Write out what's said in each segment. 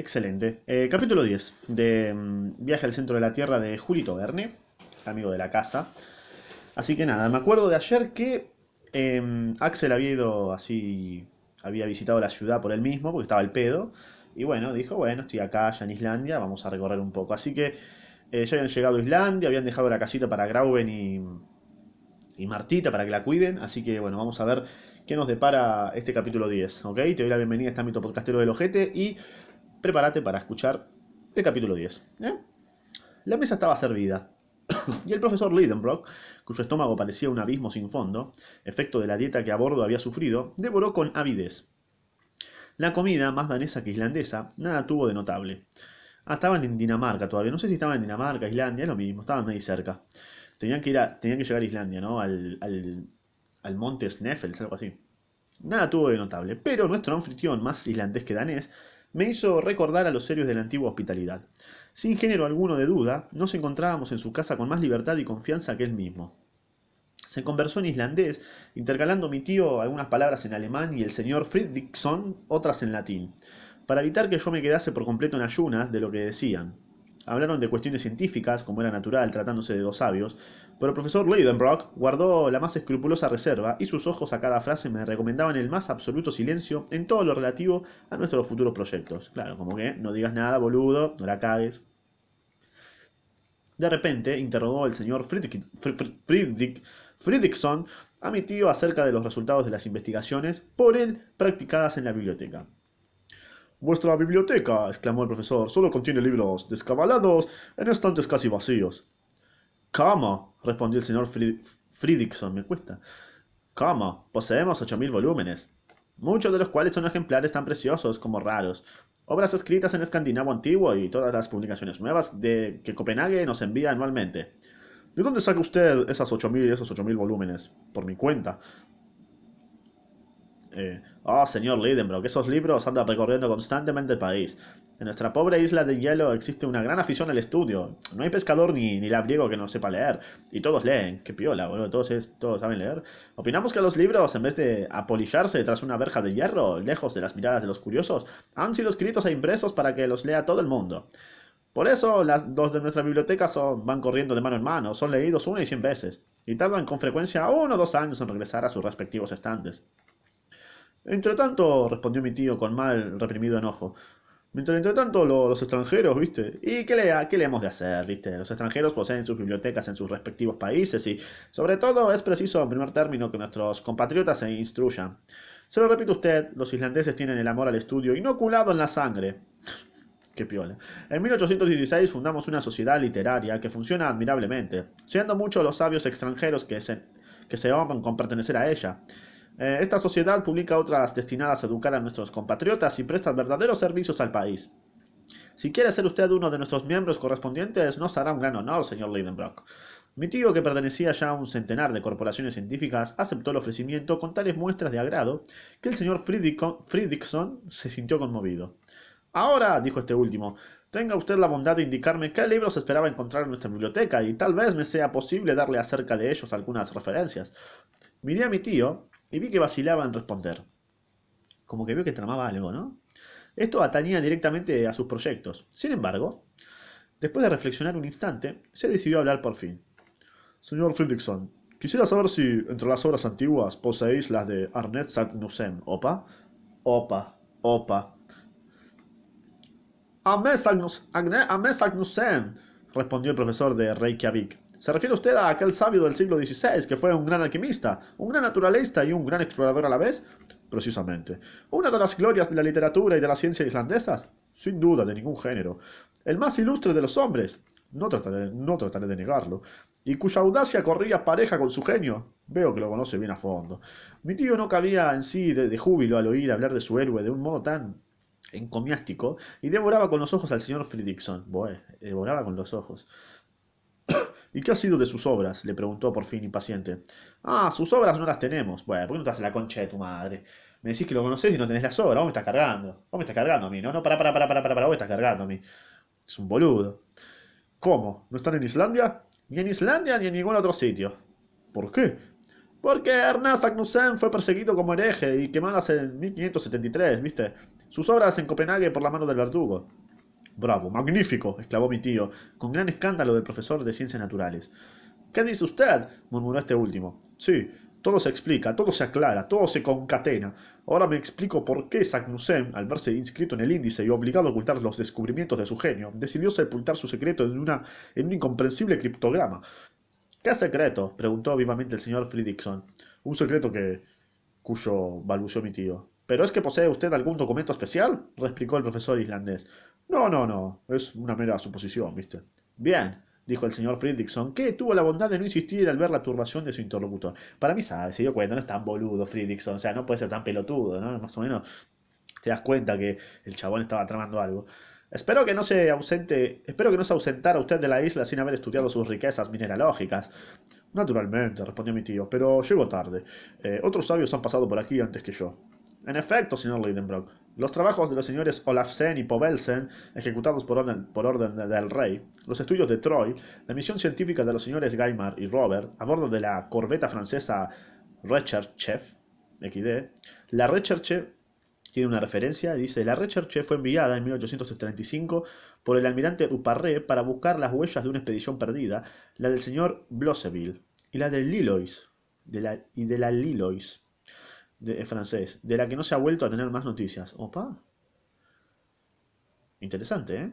Excelente. Eh, capítulo 10 de mm, Viaje al centro de la Tierra de Julito Verne, amigo de la casa. Así que nada, me acuerdo de ayer que em, Axel había ido así, había visitado la ciudad por él mismo, porque estaba el pedo. Y bueno, dijo, bueno, estoy acá ya en Islandia, vamos a recorrer un poco. Así que eh, ya habían llegado a Islandia, habían dejado la casita para Grauben y, y Martita para que la cuiden. Así que bueno, vamos a ver qué nos depara este capítulo 10. ¿Ok? Te doy la bienvenida a este ámbito podcastero del ojete y prepárate para escuchar el capítulo 10. ¿eh? La mesa estaba servida. y el profesor Lidenbrock, cuyo estómago parecía un abismo sin fondo, efecto de la dieta que a bordo había sufrido, devoró con avidez. La comida, más danesa que islandesa, nada tuvo de notable. Ah, estaban en Dinamarca todavía. No sé si estaban en Dinamarca, Islandia, lo mismo, estaban muy cerca. Tenían que, ir tenían que llegar a Islandia, ¿no? Al, al, al monte Sneffels, algo así. Nada tuvo de notable, pero nuestro anfitrión, más islandés que danés, me hizo recordar a los serios de la antigua hospitalidad. Sin género alguno de duda, nos encontrábamos en su casa con más libertad y confianza que él mismo. Se conversó en islandés, intercalando mi tío algunas palabras en alemán y el señor Fridriksson otras en latín, para evitar que yo me quedase por completo en ayunas de lo que decían. Hablaron de cuestiones científicas, como era natural tratándose de dos sabios, pero el profesor Leidenbrock guardó la más escrupulosa reserva y sus ojos a cada frase me recomendaban el más absoluto silencio en todo lo relativo a nuestros futuros proyectos. Claro, como que no digas nada, boludo, no la cagues. De repente interrogó el señor Friedrich, Friedrich, Friedrichson a mi tío acerca de los resultados de las investigaciones por él practicadas en la biblioteca. Vuestra biblioteca, exclamó el profesor, solo contiene libros descabalados en estantes casi vacíos. ¿Cómo? respondió el señor Fridriksson, me cuesta. ¿Cómo? Poseemos ocho mil volúmenes, muchos de los cuales son ejemplares tan preciosos como raros. Obras escritas en escandinavo antiguo y todas las publicaciones nuevas de que Copenhague nos envía anualmente. ¿De dónde saca usted esas ocho mil, esos ocho mil volúmenes? Por mi cuenta. Eh, oh, señor Lidenbrock, esos libros andan recorriendo constantemente el país. En nuestra pobre isla de hielo existe una gran afición al estudio. No hay pescador ni, ni labriego que no sepa leer. Y todos leen. Qué piola, boludo. Todos, todos saben leer. Opinamos que los libros, en vez de apolillarse tras una verja de hierro, lejos de las miradas de los curiosos, han sido escritos e impresos para que los lea todo el mundo. Por eso las dos de nuestra biblioteca son, van corriendo de mano en mano, son leídos una y cien veces, y tardan con frecuencia uno o dos años en regresar a sus respectivos estantes. Entre tanto, respondió mi tío con mal reprimido enojo. Mientras, entre tanto, los extranjeros, ¿viste? ¿Y qué le, qué le hemos de hacer, ¿viste? Los extranjeros poseen sus bibliotecas en sus respectivos países y, sobre todo, es preciso, en primer término, que nuestros compatriotas se instruyan. Se lo repito a usted, los islandeses tienen el amor al estudio inoculado en la sangre. Qué piola. En 1816 fundamos una sociedad literaria que funciona admirablemente, siendo muchos los sabios extranjeros que se, que se honran con pertenecer a ella. Eh, esta sociedad publica otras destinadas a educar a nuestros compatriotas y presta verdaderos servicios al país. Si quiere ser usted uno de nuestros miembros correspondientes, nos hará un gran honor, señor Lidenbrock. Mi tío, que pertenecía ya a un centenar de corporaciones científicas, aceptó el ofrecimiento con tales muestras de agrado que el señor Friedrichson se sintió conmovido. Ahora, dijo este último, tenga usted la bondad de indicarme qué libros esperaba encontrar en nuestra biblioteca y tal vez me sea posible darle acerca de ellos algunas referencias. Miré a mi tío, y vi que vacilaba en responder. Como que vio que tramaba algo, ¿no? Esto atañía directamente a sus proyectos. Sin embargo, después de reflexionar un instante, se decidió hablar por fin. Señor Fredrickson, quisiera saber si entre las obras antiguas poseéis las de Arnett Sagnussen, ¿opa? Opa, opa. Amé Sagnussen, respondió el profesor de Reykjavik. Se refiere usted a aquel sabio del siglo XVI que fue un gran alquimista, un gran naturalista y un gran explorador a la vez? Precisamente. ¿Una de las glorias de la literatura y de la ciencia islandesas? Sin duda, de ningún género. El más ilustre de los hombres. No trataré, no de negarlo. Y cuya audacia corría pareja con su genio. Veo que lo conoce bien a fondo. Mi tío no cabía en sí de, júbilo al oír hablar de su héroe de un modo tan encomiástico y devoraba con los ojos al señor Fredrickson. Bueno, devoraba con los ojos. ¿Y qué ha sido de sus obras? le preguntó por fin impaciente. Ah, sus obras no las tenemos. Bueno, ¿por qué no te haces la concha de tu madre? Me decís que lo conocés y no tenés las obras. Vos me estás cargando. Vos me estás cargando a mí, ¿no? No, para, para, para, para, para. Vos me estás cargando a mí. Es un boludo. ¿Cómo? ¿No están en Islandia? Ni en Islandia ni en ningún otro sitio. ¿Por qué? Porque Ernest Agnussen fue perseguido como hereje y quemado en 1573, ¿viste? Sus obras en Copenhague por la mano del verdugo. Bravo, magnífico, exclamó mi tío, con gran escándalo del profesor de ciencias naturales. ¿Qué dice usted? murmuró este último. Sí, todo se explica, todo se aclara, todo se concatena. Ahora me explico por qué Saknussemm, al verse inscrito en el índice y obligado a ocultar los descubrimientos de su genio, decidió sepultar su secreto en, una, en un incomprensible criptograma. ¿Qué secreto? preguntó vivamente el señor Fridriksson. Un secreto que... cuyo balbuceó mi tío. ¿Pero es que posee usted algún documento especial? replicó el profesor islandés. No, no, no. Es una mera suposición, ¿viste? Bien, dijo el señor Fridriksson, que tuvo la bondad de no insistir al ver la turbación de su interlocutor. Para mí sabe, se dio cuenta, no es tan boludo Fridriksson, o sea, no puede ser tan pelotudo, ¿no? Más o menos te das cuenta que el chabón estaba tramando algo. Espero que no se ausente, espero que no se ausentara usted de la isla sin haber estudiado sus riquezas mineralógicas. Naturalmente, respondió mi tío, pero llego tarde. Eh, otros sabios han pasado por aquí antes que yo. En efecto, señor Lidenbrock, los trabajos de los señores Olafsen y Povelsen, ejecutados por orden, del rey, los estudios de Troy, la misión científica de los señores Gaimar y Robert a bordo de la corbeta francesa Recherche, XD, la Recherche tiene una referencia, dice, la Recherche fue enviada en 1835 por el almirante Duparré para buscar las huellas de una expedición perdida, la del señor Blosseville y la de Lillois, de la, y de la Lillois de, francés, de la que no se ha vuelto a tener más noticias. Opa. Interesante, ¿eh?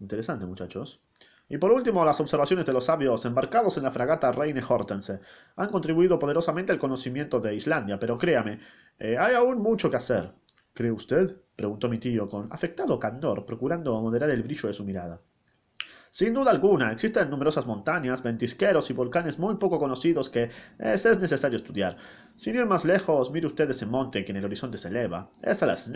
Interesante, muchachos. Y por último, las observaciones de los sabios embarcados en la fragata Reine Hortense han contribuido poderosamente al conocimiento de Islandia, pero créame, eh, hay aún mucho que hacer. ¿Cree usted? preguntó mi tío con afectado candor, procurando moderar el brillo de su mirada. Sin duda alguna, existen numerosas montañas, ventisqueros y volcanes muy poco conocidos que es, necesario estudiar. Sin ir más lejos, mire usted ese monte que en el horizonte se eleva. Es a las.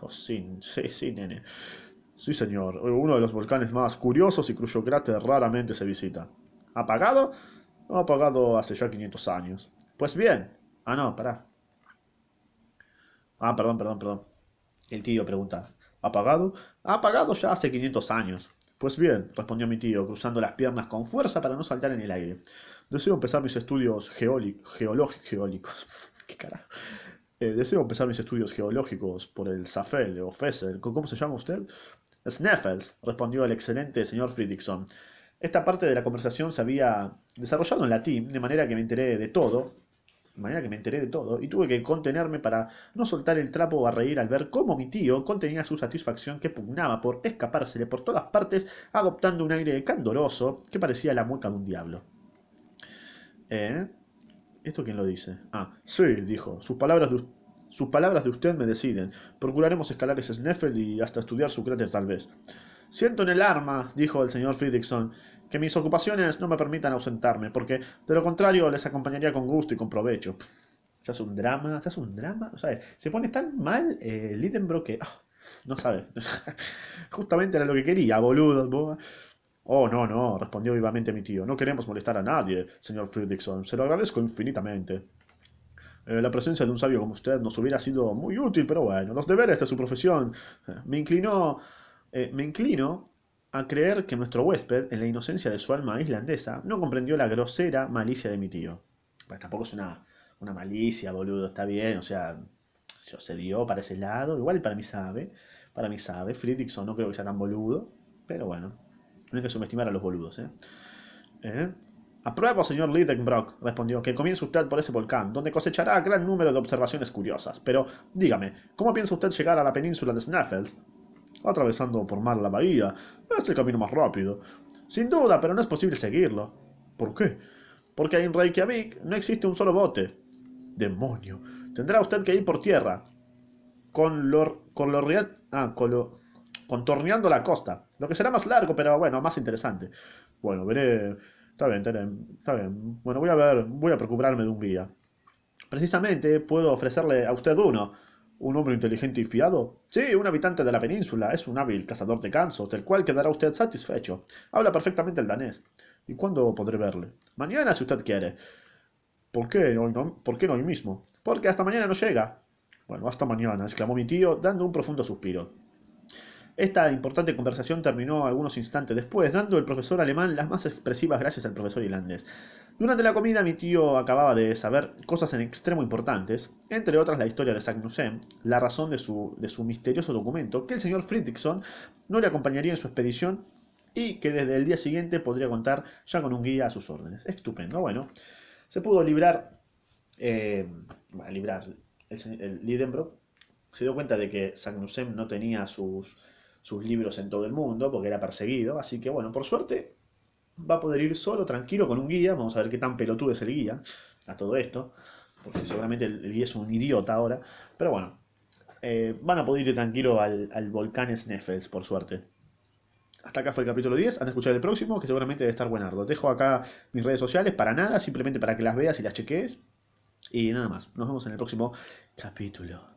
Oh, sí, sí, sí, nene. Sí, señor, uno de los volcanes más curiosos y cuyo cráter raramente se visita. ¿Apagado? Apagado hace ya 500 años. Pues bien. Ah, no, pará. Ah, perdón, perdón, perdón. El tío pregunta. ¿Apagado? apagado ya hace 500 años. Pues bien, respondió mi tío, cruzando las piernas con fuerza para no saltar en el aire. Deseo empezar mis estudios geológicos. ¿Qué carajo? Eh, deseo empezar mis estudios geológicos por el Safel o Fessel. ¿Cómo se llama usted? Sneffels, respondió el excelente señor Fridriksson. Esta parte de la conversación se había desarrollado en latín, de manera que me enteré de todo, manera que me enteré de todo y tuve que contenerme para no soltar el trapo o a reír al ver cómo mi tío contenía su satisfacción que pugnaba por escapársele por todas partes, adoptando un aire candoroso que parecía la mueca de un diablo. ¿Eh? ¿Esto quién lo dice? Ah, sí, dijo. Sus palabras de, sus palabras de usted me deciden. Procuraremos escalar ese Sneffel y hasta estudiar su cráter tal vez. Siento en el arma, dijo el señor Fridriksson, que mis ocupaciones no me permitan ausentarme, porque de lo contrario les acompañaría con gusto y con provecho. se hace un drama, se hace un drama, ¿sabes? Se pone tan mal eh, Lidenbrock que... Ah, no sabe. Justamente era lo que quería, boludo. Oh, no, no, respondió vivamente mi tío. No queremos molestar a nadie, señor Fridriksson. Se lo agradezco infinitamente. Eh, la presencia de un sabio como usted nos hubiera sido muy útil, pero bueno, los deberes de su profesión eh, me inclinó eh, me inclino a creer que nuestro huésped, en la inocencia de su alma islandesa, no comprendió la grosera malicia de mi tío. Pues tampoco es una, una malicia, boludo, está bien, o sea, se dio para ese lado, igual para mí sabe, para mí sabe, Fridriksson no creo que sea tan boludo, pero bueno, no hay que subestimar a los boludos, ¿eh? ¿Eh? Apruebo, señor Lidenbrock, respondió, que comience usted por ese volcán, donde cosechará gran número de observaciones curiosas. Pero, dígame, ¿cómo piensa usted llegar a la península de Snaffels? Atravesando por mar la bahía. Es el camino más rápido. Sin duda, pero no es posible seguirlo. ¿Por qué? Porque en Reykjavik no existe un solo bote. Demonio. Tendrá usted que ir por tierra. Con lo, con lo, ah, con lo, contorneando la costa. Lo que será más largo, pero bueno, más interesante. Bueno, veré. Está bien, está bien. Está bien. Bueno, voy a ver, voy a preocuparme de un guía. Precisamente puedo ofrecerle a usted uno. ¿Un hombre inteligente y fiado? Sí, un habitante de la península. Es un hábil cazador de gansos, del cual quedará usted satisfecho. Habla perfectamente el danés. ¿Y cuándo podré verle? Mañana, si usted quiere. ¿Por qué, no, ¿Por qué no hoy mismo? Porque hasta mañana no llega. Bueno, hasta mañana, exclamó mi tío, dando un profundo suspiro. Esta importante conversación terminó algunos instantes después, dando el profesor alemán las más expresivas gracias al profesor irlandés. Durante la comida mi tío acababa de saber cosas en extremo importantes, entre otras la historia de Sagnussem, la razón de su, de su misterioso documento, que el señor Fridriksson no le acompañaría en su expedición y que desde el día siguiente podría contar ya con un guía a sus órdenes. Estupendo, bueno. Se pudo librar, eh, bueno, librar el, Lidenbrock, se dio cuenta de que Sagnussem no tenía sus sus libros en todo el mundo porque era perseguido. Así que bueno, por suerte va a poder ir solo, tranquilo, con un guía. Vamos a ver qué tan pelotudo es el guía a todo esto. Porque seguramente el, guía es un idiota ahora. Pero bueno, eh, van a poder ir tranquilo al, al volcán Sneffels, por suerte. Hasta acá fue el capítulo 10. Anda a escuchar el próximo, que seguramente debe estar buenardo. Dejo acá mis redes sociales para nada, simplemente para que las veas y las cheques. Y nada más. Nos vemos en el próximo capítulo.